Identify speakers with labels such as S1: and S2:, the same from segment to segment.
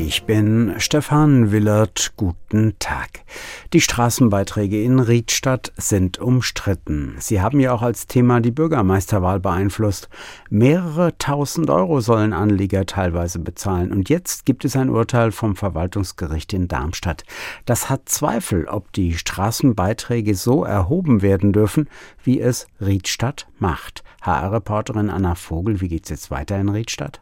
S1: Ich bin Stefan Willert. Guten Tag. Die Straßenbeiträge in Riedstadt sind umstritten. Sie haben ja auch als Thema die Bürgermeisterwahl beeinflusst. Mehrere tausend Euro sollen Anlieger teilweise bezahlen. Und jetzt gibt es ein Urteil vom Verwaltungsgericht in Darmstadt. Das hat Zweifel, ob die Straßenbeiträge so erhoben werden dürfen, wie es Riedstadt macht. HR-Reporterin Anna Vogel, wie geht's jetzt weiter in Riedstadt?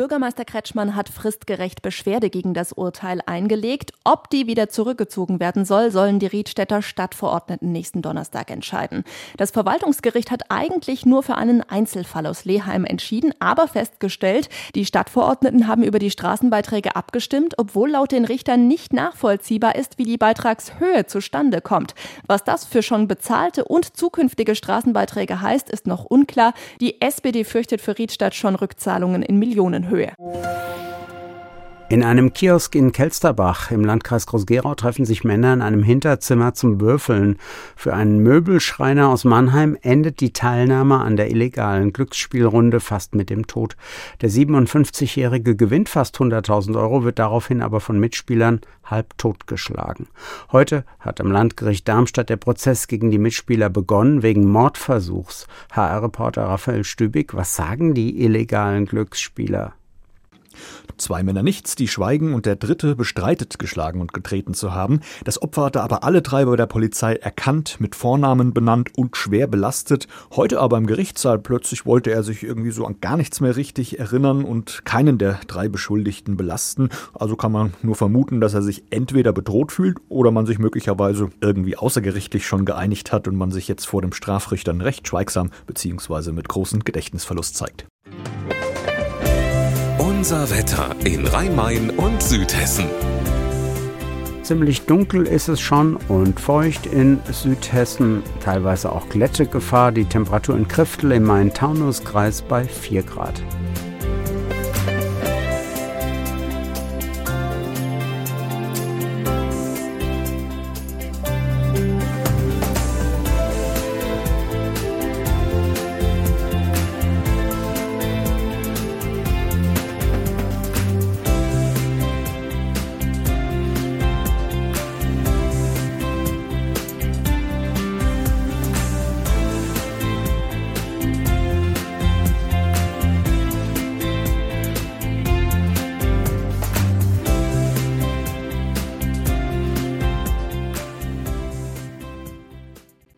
S2: Bürgermeister Kretschmann hat fristgerecht Beschwerde gegen das Urteil eingelegt. Ob die wieder zurückgezogen werden soll, sollen die Riedstädter Stadtverordneten nächsten Donnerstag entscheiden. Das Verwaltungsgericht hat eigentlich nur für einen Einzelfall aus Leheim entschieden, aber festgestellt, die Stadtverordneten haben über die Straßenbeiträge abgestimmt, obwohl laut den Richtern nicht nachvollziehbar ist, wie die Beitragshöhe zustande kommt. Was das für schon bezahlte und zukünftige Straßenbeiträge heißt, ist noch unklar. Die SPD fürchtet für Riedstadt schon Rückzahlungen in Millionenhöhe. Höhe.
S1: In einem Kiosk in Kelsterbach im Landkreis Groß-Gerau treffen sich Männer in einem Hinterzimmer zum Würfeln. Für einen Möbelschreiner aus Mannheim endet die Teilnahme an der illegalen Glücksspielrunde fast mit dem Tod. Der 57-Jährige gewinnt fast 100.000 Euro, wird daraufhin aber von Mitspielern halb totgeschlagen. Heute hat am Landgericht Darmstadt der Prozess gegen die Mitspieler begonnen wegen Mordversuchs. HR-Reporter Raphael Stübig, was sagen die illegalen Glücksspieler?
S3: Zwei Männer nichts, die schweigen und der dritte bestreitet, geschlagen und getreten zu haben. Das Opfer hatte aber alle drei bei der Polizei erkannt, mit Vornamen benannt und schwer belastet. Heute aber im Gerichtssaal plötzlich wollte er sich irgendwie so an gar nichts mehr richtig erinnern und keinen der drei Beschuldigten belasten. Also kann man nur vermuten, dass er sich entweder bedroht fühlt oder man sich möglicherweise irgendwie außergerichtlich schon geeinigt hat und man sich jetzt vor dem Strafrichter recht schweigsam bzw. mit großem Gedächtnisverlust zeigt.
S4: Unser Wetter in Rhein-Main und Südhessen.
S1: Ziemlich dunkel ist es schon und feucht in Südhessen, teilweise auch Glättegefahr. Die Temperatur in Kriftel im Main-Taunus-Kreis bei 4 Grad.